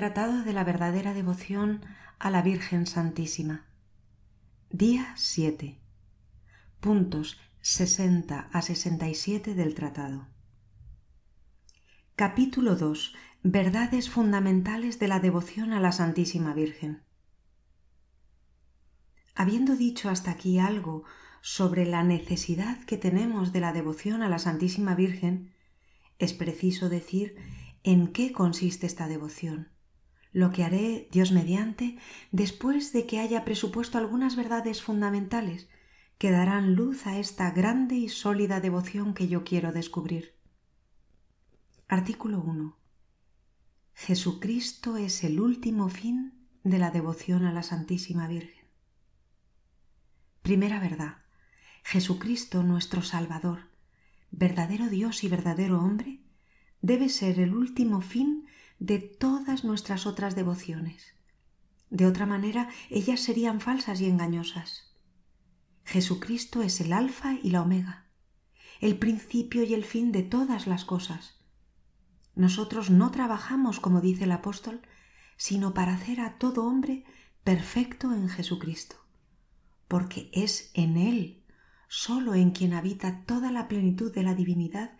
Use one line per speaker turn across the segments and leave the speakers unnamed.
Tratado de la verdadera devoción a la Virgen Santísima. Día 7. Puntos 60 a 67 del tratado. Capítulo 2. Verdades fundamentales de la devoción a la Santísima Virgen. Habiendo dicho hasta aquí algo sobre la necesidad que tenemos de la devoción a la Santísima Virgen, es preciso decir en qué consiste esta devoción lo que haré, Dios mediante, después de que haya presupuesto algunas verdades fundamentales que darán luz a esta grande y sólida devoción que yo quiero descubrir. Artículo 1. Jesucristo es el último fin de la devoción a la Santísima Virgen. Primera verdad. Jesucristo nuestro Salvador, verdadero Dios y verdadero hombre, debe ser el último fin de todas nuestras otras devociones. De otra manera, ellas serían falsas y engañosas. Jesucristo es el alfa y la omega, el principio y el fin de todas las cosas. Nosotros no trabajamos, como dice el apóstol, sino para hacer a todo hombre perfecto en Jesucristo, porque es en Él, solo en quien habita toda la plenitud de la divinidad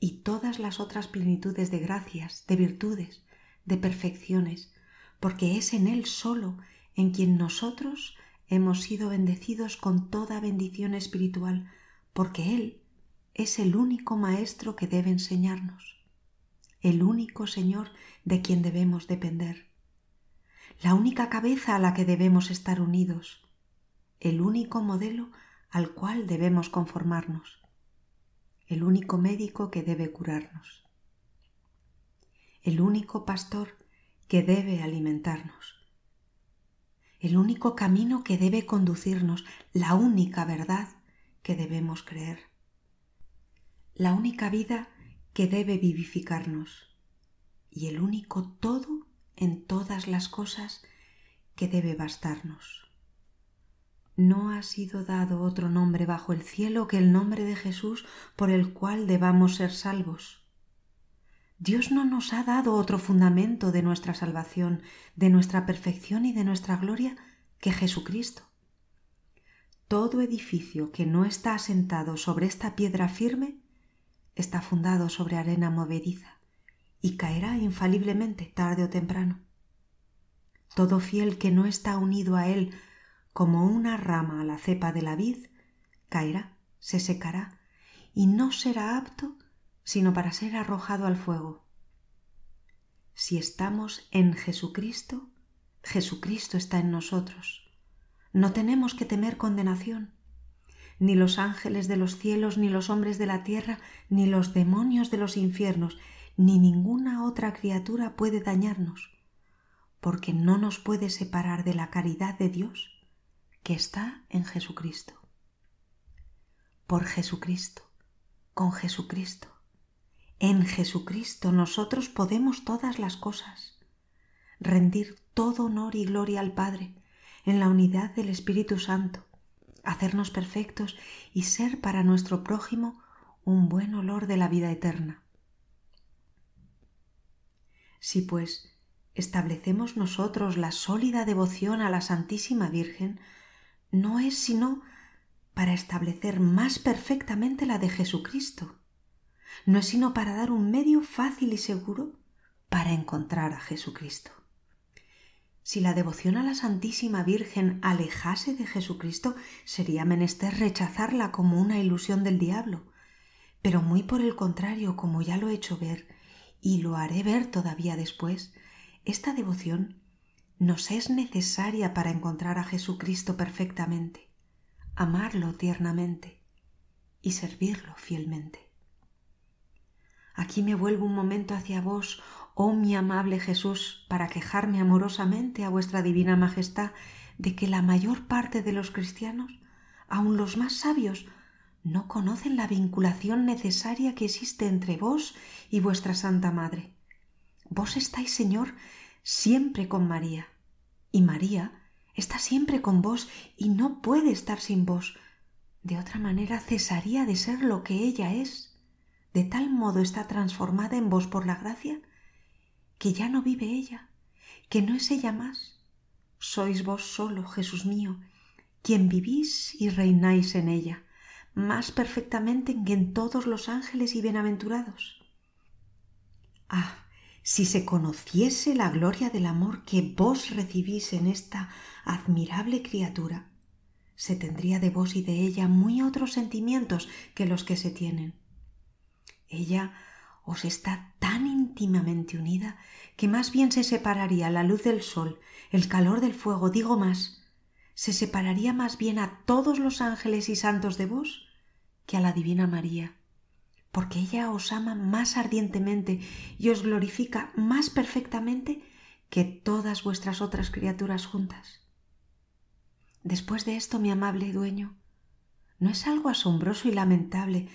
y todas las otras plenitudes de gracias, de virtudes, de perfecciones, porque es en Él solo en quien nosotros hemos sido bendecidos con toda bendición espiritual, porque Él es el único Maestro que debe enseñarnos, el único Señor de quien debemos depender, la única cabeza a la que debemos estar unidos, el único modelo al cual debemos conformarnos el único médico que debe curarnos, el único pastor que debe alimentarnos, el único camino que debe conducirnos, la única verdad que debemos creer, la única vida que debe vivificarnos. Y el único todo en todas las cosas que debe bastarnos. No ha sido dado otro nombre bajo el cielo que el nombre de Jesús por el cual debamos ser salvos. Dios no nos ha dado otro fundamento de nuestra salvación, de nuestra perfección y de nuestra gloria que Jesucristo. Todo edificio que no está asentado sobre esta piedra firme está fundado sobre arena movediza y caerá infaliblemente tarde o temprano. Todo fiel que no está unido a él como una rama a la cepa de la vid, caerá, se secará, y no será apto sino para ser arrojado al fuego. Si estamos en Jesucristo, Jesucristo está en nosotros. No tenemos que temer condenación. Ni los ángeles de los cielos, ni los hombres de la tierra, ni los demonios de los infiernos, ni ninguna otra criatura puede dañarnos, porque no nos puede separar de la caridad de Dios que está en Jesucristo. Por Jesucristo, con Jesucristo. En Jesucristo nosotros podemos todas las cosas, rendir todo honor y gloria al Padre en la unidad del Espíritu Santo, hacernos perfectos y ser para nuestro prójimo un buen olor de la vida eterna. Si pues establecemos nosotros la sólida devoción a la Santísima Virgen, no es sino para establecer más perfectamente la de Jesucristo. No es sino para dar un medio fácil y seguro para encontrar a Jesucristo. Si la devoción a la Santísima Virgen alejase de Jesucristo, sería menester rechazarla como una ilusión del diablo. Pero muy por el contrario, como ya lo he hecho ver, y lo haré ver todavía después, esta devoción nos es necesaria para encontrar a Jesucristo perfectamente, amarlo tiernamente y servirlo fielmente. Aquí me vuelvo un momento hacia vos, oh mi amable Jesús, para quejarme amorosamente a vuestra divina majestad de que la mayor parte de los cristianos, aun los más sabios, no conocen la vinculación necesaria que existe entre vos y vuestra Santa Madre. Vos estáis, Señor, siempre con María, y María está siempre con vos y no puede estar sin vos. De otra manera cesaría de ser lo que ella es. De tal modo está transformada en vos por la gracia que ya no vive ella, que no es ella más. Sois vos solo, Jesús mío, quien vivís y reináis en ella, más perfectamente que en todos los ángeles y bienaventurados. Ah, si se conociese la gloria del amor que vos recibís en esta admirable criatura, se tendría de vos y de ella muy otros sentimientos que los que se tienen. Ella os está tan íntimamente unida que más bien se separaría la luz del sol, el calor del fuego, digo más, se separaría más bien a todos los ángeles y santos de vos que a la Divina María, porque ella os ama más ardientemente y os glorifica más perfectamente que todas vuestras otras criaturas juntas. Después de esto, mi amable dueño, ¿no es algo asombroso y lamentable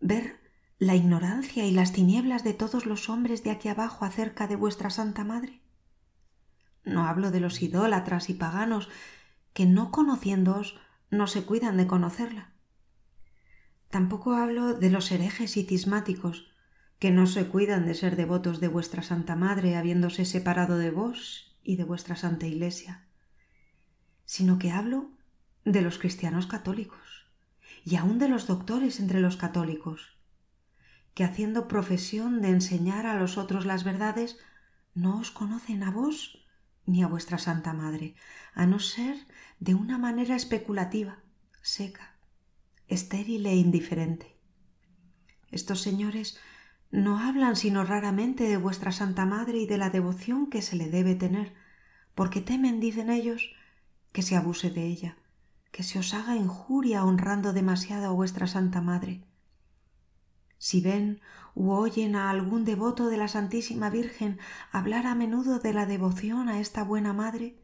ver la ignorancia y las tinieblas de todos los hombres de aquí abajo acerca de vuestra Santa Madre? No hablo de los idólatras y paganos que no conociéndoos no se cuidan de conocerla. Tampoco hablo de los herejes y cismáticos que no se cuidan de ser devotos de vuestra Santa Madre habiéndose separado de vos y de vuestra Santa Iglesia, sino que hablo de los cristianos católicos y aun de los doctores entre los católicos, que haciendo profesión de enseñar a los otros las verdades, no os conocen a vos ni a vuestra Santa Madre, a no ser de una manera especulativa, seca, estéril e indiferente. Estos señores no hablan sino raramente de vuestra Santa Madre y de la devoción que se le debe tener, porque temen, dicen ellos, que se abuse de ella, que se os haga injuria honrando demasiado a vuestra Santa Madre. Si ven u oyen a algún devoto de la Santísima Virgen hablar a menudo de la devoción a esta buena Madre,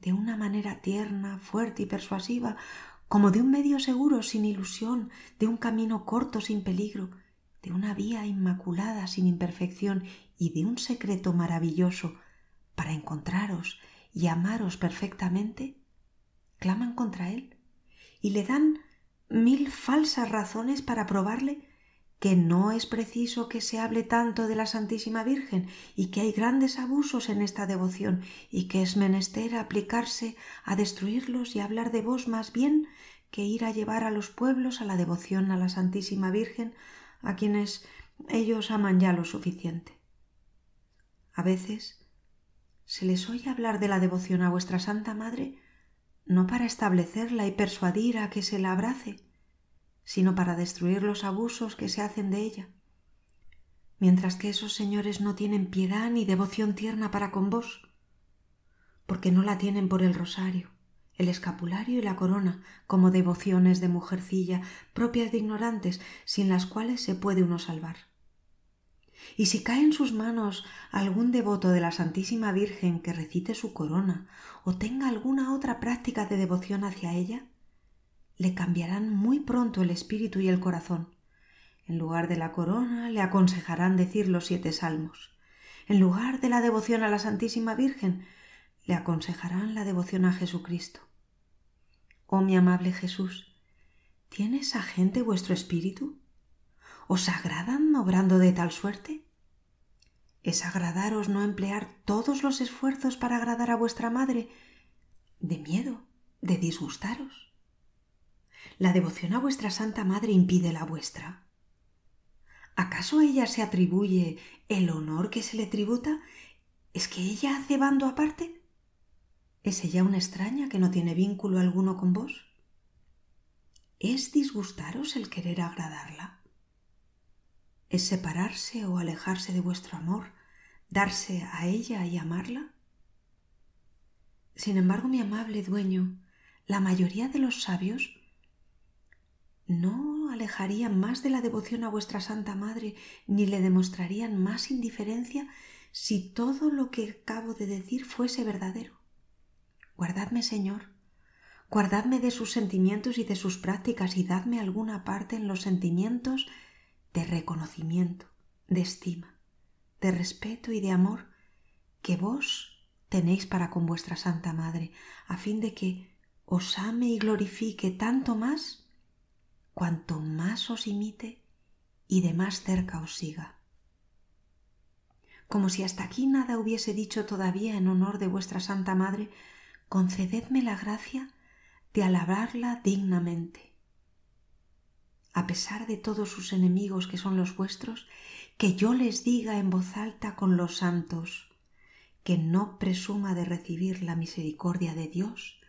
de una manera tierna, fuerte y persuasiva, como de un medio seguro sin ilusión, de un camino corto sin peligro, de una vía inmaculada sin imperfección y de un secreto maravilloso para encontraros y amaros perfectamente, claman contra él y le dan mil falsas razones para probarle que no es preciso que se hable tanto de la Santísima Virgen y que hay grandes abusos en esta devoción y que es menester aplicarse a destruirlos y hablar de vos más bien que ir a llevar a los pueblos a la devoción a la Santísima Virgen a quienes ellos aman ya lo suficiente. A veces se les oye hablar de la devoción a vuestra Santa Madre no para establecerla y persuadir a que se la abrace, sino para destruir los abusos que se hacen de ella, mientras que esos señores no tienen piedad ni devoción tierna para con vos, porque no la tienen por el rosario, el escapulario y la corona como devociones de mujercilla propias de ignorantes sin las cuales se puede uno salvar. Y si cae en sus manos algún devoto de la Santísima Virgen que recite su corona o tenga alguna otra práctica de devoción hacia ella, le cambiarán muy pronto el espíritu y el corazón. En lugar de la corona le aconsejarán decir los siete salmos. En lugar de la devoción a la Santísima Virgen, le aconsejarán la devoción a Jesucristo. Oh mi amable Jesús, ¿tiene esa gente vuestro espíritu? ¿Os agradan obrando de tal suerte? ¿Es agradaros no emplear todos los esfuerzos para agradar a vuestra madre de miedo de disgustaros? La devoción a vuestra Santa Madre impide la vuestra? ¿Acaso ella se atribuye el honor que se le tributa? ¿Es que ella hace bando aparte? ¿Es ella una extraña que no tiene vínculo alguno con vos? ¿Es disgustaros el querer agradarla? ¿Es separarse o alejarse de vuestro amor, darse a ella y amarla? Sin embargo, mi amable dueño, la mayoría de los sabios no alejarían más de la devoción a vuestra Santa Madre, ni le demostrarían más indiferencia si todo lo que acabo de decir fuese verdadero. Guardadme, Señor, guardadme de sus sentimientos y de sus prácticas y dadme alguna parte en los sentimientos de reconocimiento, de estima, de respeto y de amor que vos tenéis para con vuestra Santa Madre, a fin de que os ame y glorifique tanto más cuanto más os imite y de más cerca os siga. como si hasta aquí nada hubiese dicho todavía en honor de vuestra Santa Madre, concededme la gracia de alabarla dignamente. A pesar de todos sus enemigos que son los vuestros, que yo les diga en voz alta con los santos, que no presuma de recibir la misericordia de Dios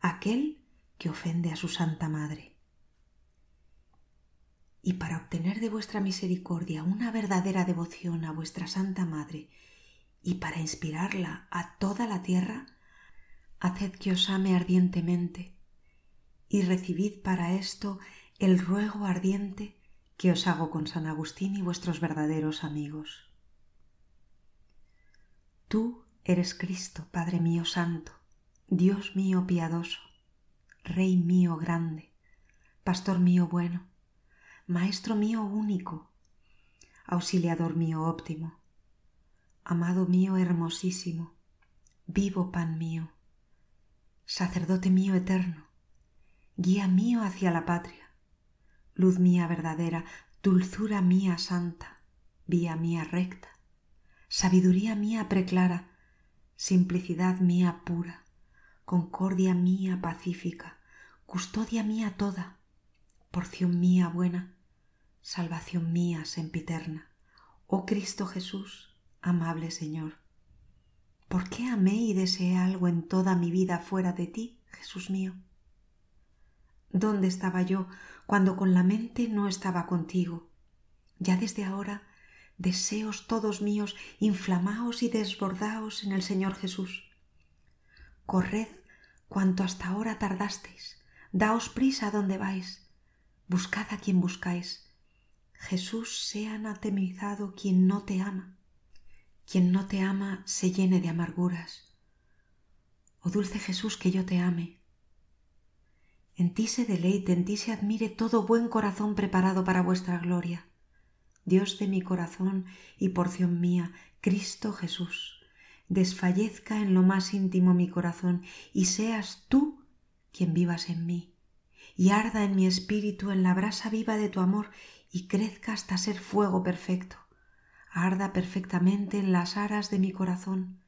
aquel que ofende a su Santa Madre. Y para obtener de vuestra misericordia una verdadera devoción a vuestra Santa Madre y para inspirarla a toda la tierra, haced que os ame ardientemente y recibid para esto el ruego ardiente que os hago con San Agustín y vuestros verdaderos amigos. Tú eres Cristo, Padre mío Santo, Dios mío piadoso, Rey mío grande, Pastor mío bueno, Maestro mío único, Auxiliador mío óptimo, Amado mío hermosísimo, vivo pan mío, Sacerdote mío eterno, guía mío hacia la patria, luz mía verdadera, dulzura mía santa, vía mía recta, sabiduría mía preclara, simplicidad mía pura, concordia mía pacífica, custodia mía toda, porción mía buena, salvación mía sempiterna. Oh Cristo Jesús, amable Señor. ¿Por qué amé y deseé algo en toda mi vida fuera de ti, Jesús mío? ¿Dónde estaba yo cuando con la mente no estaba contigo? Ya desde ahora deseos todos míos, inflamaos y desbordaos en el Señor Jesús. Corred cuanto hasta ahora tardasteis, daos prisa donde vais, buscad a quien buscáis. Jesús sea anatemizado quien no te ama, quien no te ama se llene de amarguras. Oh dulce Jesús, que yo te ame. En ti se deleite, en ti se admire todo buen corazón preparado para vuestra gloria. Dios de mi corazón y porción mía, Cristo Jesús, desfallezca en lo más íntimo mi corazón y seas tú quien vivas en mí, y arda en mi espíritu en la brasa viva de tu amor y crezca hasta ser fuego perfecto, arda perfectamente en las aras de mi corazón,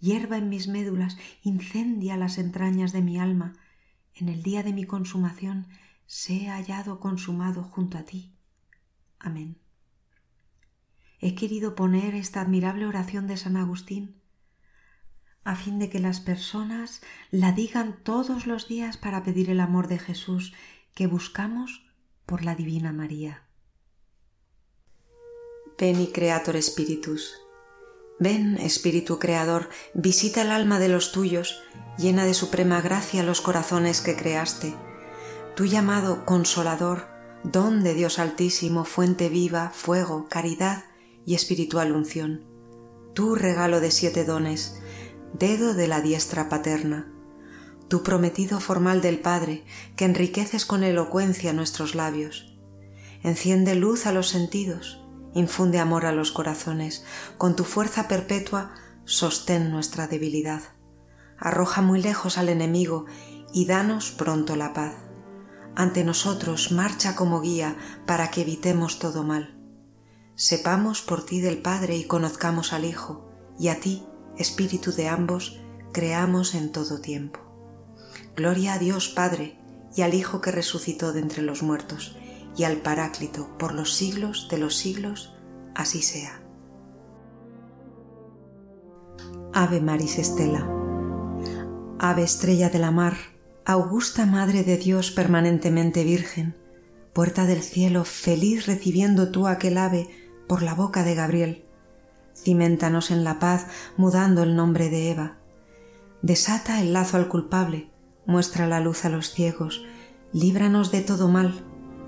hierva en mis médulas, incendia las entrañas de mi alma, en el día de mi consumación sea hallado consumado junto a ti. Amén he querido poner esta admirable oración de San Agustín a fin de que las personas la digan todos los días para pedir el amor de Jesús que buscamos por la Divina María. Ven y Creator Spiritus. Ven, Espíritu Creador, visita el alma de los tuyos, llena de suprema gracia los corazones que creaste. Tú llamado Consolador, don de Dios Altísimo, fuente viva, fuego, caridad, y espiritual unción, tu regalo de siete dones, dedo de la diestra paterna, tu prometido formal del Padre, que enriqueces con elocuencia nuestros labios. Enciende luz a los sentidos, infunde amor a los corazones, con tu fuerza perpetua sostén nuestra debilidad. Arroja muy lejos al enemigo y danos pronto la paz. Ante nosotros marcha como guía para que evitemos todo mal sepamos por ti del Padre y conozcamos al Hijo, y a ti, Espíritu de ambos, creamos en todo tiempo. Gloria a Dios Padre, y al Hijo que resucitó de entre los muertos, y al Paráclito por los siglos de los siglos, así sea. Ave Maris Estela. Ave estrella de la mar, augusta Madre de Dios permanentemente Virgen, puerta del cielo, feliz recibiendo tú aquel ave por la boca de Gabriel. Cimentanos en la paz, mudando el nombre de Eva. Desata el lazo al culpable, muestra la luz a los ciegos, líbranos de todo mal,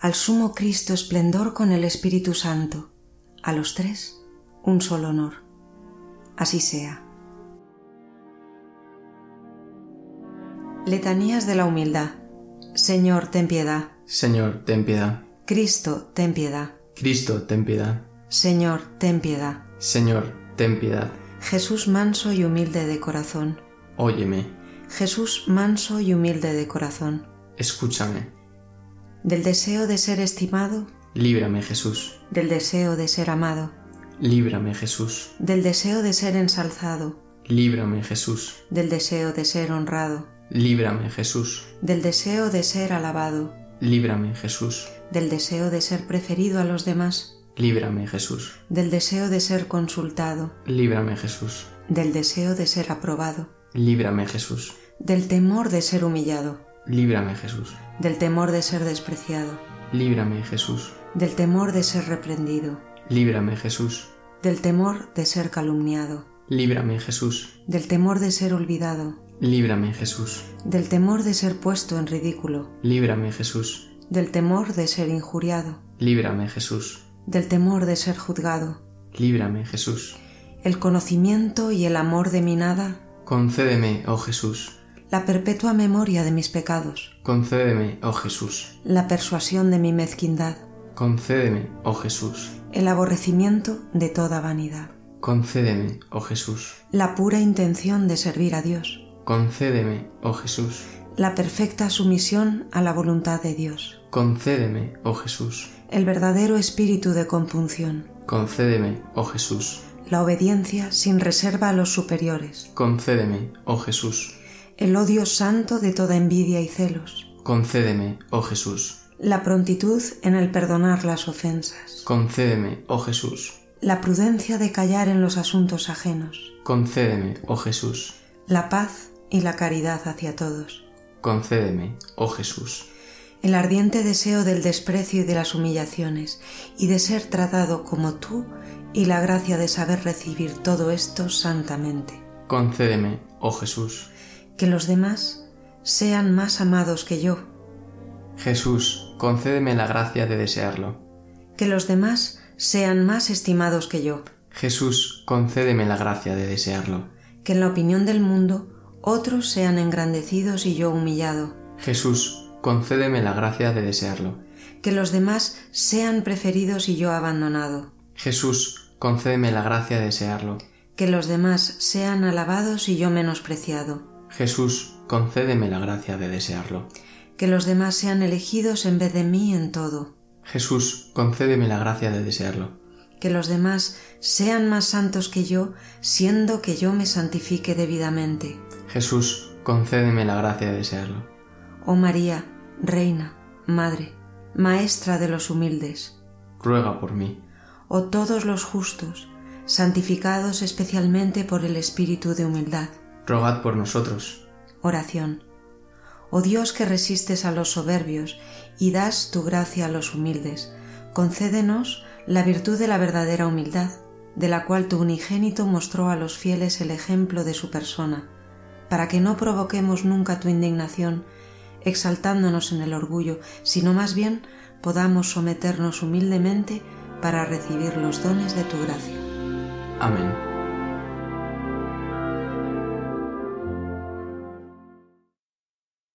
al sumo Cristo esplendor con el Espíritu Santo, a los tres un solo honor. Así sea. Letanías de la Humildad. Señor, ten piedad.
Señor, ten piedad.
Cristo, ten piedad.
Cristo, ten piedad.
Señor, ten piedad.
Señor, ten piedad.
Jesús manso y humilde de corazón.
Óyeme,
Jesús manso y humilde de corazón.
escúchame.
Del deseo de ser estimado,
Líbrame, Jesús.
del deseo de ser amado,
Líbrame, Jesús.
del deseo de ser ensalzado,
Líbrame, Jesús.
del deseo de ser honrado,
Líbrame, Jesús.
del deseo de ser alabado,
Líbrame, Jesús.
del deseo de ser preferido a los demás,
Líbrame, Jesús.
del deseo de ser consultado,
Líbrame, Jesús.
del deseo de ser aprobado,
Líbrame, Jesús.
del temor de ser humillado,
Líbrame, Jesús.
del temor de ser despreciado,
Líbrame, Jesús.
del temor de ser reprendido,
Líbrame, Jesús.
del temor de ser calumniado,
Líbrame, Jesús.
del temor de ser olvidado,
Líbrame, Jesús.
del temor de ser puesto en ridículo,
Líbrame, Jesús.
del temor de ser injuriado,
Líbrame, Jesús.
del temor de ser juzgado,
Líbrame, Jesús.
el conocimiento y el amor de mi nada,
Concédeme, oh Jesús.
La perpetua memoria de mis pecados,
Concédeme, oh Jesús.
la persuasión de mi mezquindad,
Concédeme, oh Jesús.
el aborrecimiento de toda vanidad,
Concédeme, oh Jesús.
la pura intención de servir a Dios,
Concédeme, oh Jesús.
la perfecta sumisión a la voluntad de Dios,
Concédeme, oh Jesús.
el verdadero espíritu de compunción,
Concédeme, oh Jesús.
la obediencia sin reserva a los superiores,
Concédeme, oh Jesús.
El odio santo de toda envidia y celos,
Concédeme, oh Jesús.
la prontitud en el perdonar las ofensas,
Concédeme, oh Jesús.
la prudencia de callar en los asuntos ajenos,
Concédeme, oh Jesús.
la paz y la caridad hacia todos,
Concédeme, oh Jesús.
el ardiente deseo del desprecio y de las humillaciones, y de ser tratado como tú, y la gracia de saber recibir todo esto santamente.
Concédeme, oh Jesús.
Que los demás sean más amados que yo,
Jesús, concédeme la gracia de desearlo.
que los demás sean más estimados que yo,
Jesús, concédeme la gracia de desearlo.
que en la opinión del mundo otros sean engrandecidos y yo humillado,
Jesús, concédeme la gracia de desearlo.
que los demás sean preferidos y yo abandonado,
Jesús, concédeme la gracia de desearlo.
que los demás sean alabados y yo menospreciado,
Jesús, concédeme la gracia de desearlo.
que los demás sean elegidos en vez de mí en todo,
Jesús, concédeme la gracia de desearlo.
que los demás sean más santos que yo, siendo que yo me santifique debidamente.
Jesús, concédeme la gracia de desearlo.
Oh María, Reina, Madre, Maestra de los humildes,
Ruega por mí.
oh todos los justos, santificados especialmente por el Espíritu de humildad.
Rogad por nosotros.
Oración. Oh Dios que resistes a los soberbios y das tu gracia a los humildes, concédenos la virtud de la verdadera humildad, de la cual tu unigénito mostró a los fieles el ejemplo de su persona, para que no provoquemos nunca tu indignación, exaltándonos en el orgullo, sino más bien podamos someternos humildemente para recibir los dones de tu gracia.
Amén.